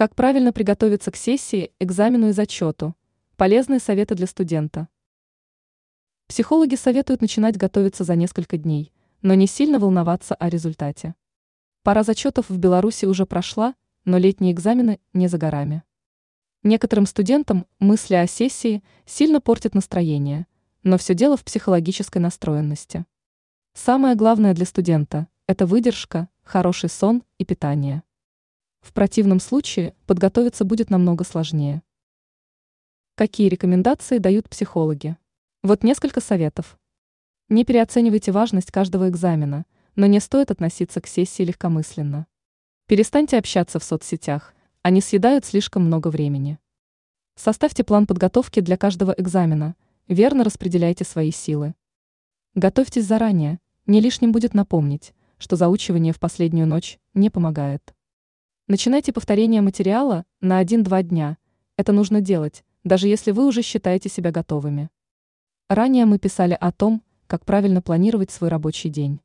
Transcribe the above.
Как правильно приготовиться к сессии, экзамену и зачету? Полезные советы для студента. Психологи советуют начинать готовиться за несколько дней, но не сильно волноваться о результате. Пора зачетов в Беларуси уже прошла, но летние экзамены не за горами. Некоторым студентам мысли о сессии сильно портят настроение, но все дело в психологической настроенности. Самое главное для студента – это выдержка, хороший сон и питание. В противном случае подготовиться будет намного сложнее. Какие рекомендации дают психологи? Вот несколько советов. Не переоценивайте важность каждого экзамена, но не стоит относиться к сессии легкомысленно. Перестаньте общаться в соцсетях, они съедают слишком много времени. Составьте план подготовки для каждого экзамена, верно распределяйте свои силы. Готовьтесь заранее, не лишним будет напомнить, что заучивание в последнюю ночь не помогает. Начинайте повторение материала на 1-2 дня. Это нужно делать, даже если вы уже считаете себя готовыми. Ранее мы писали о том, как правильно планировать свой рабочий день.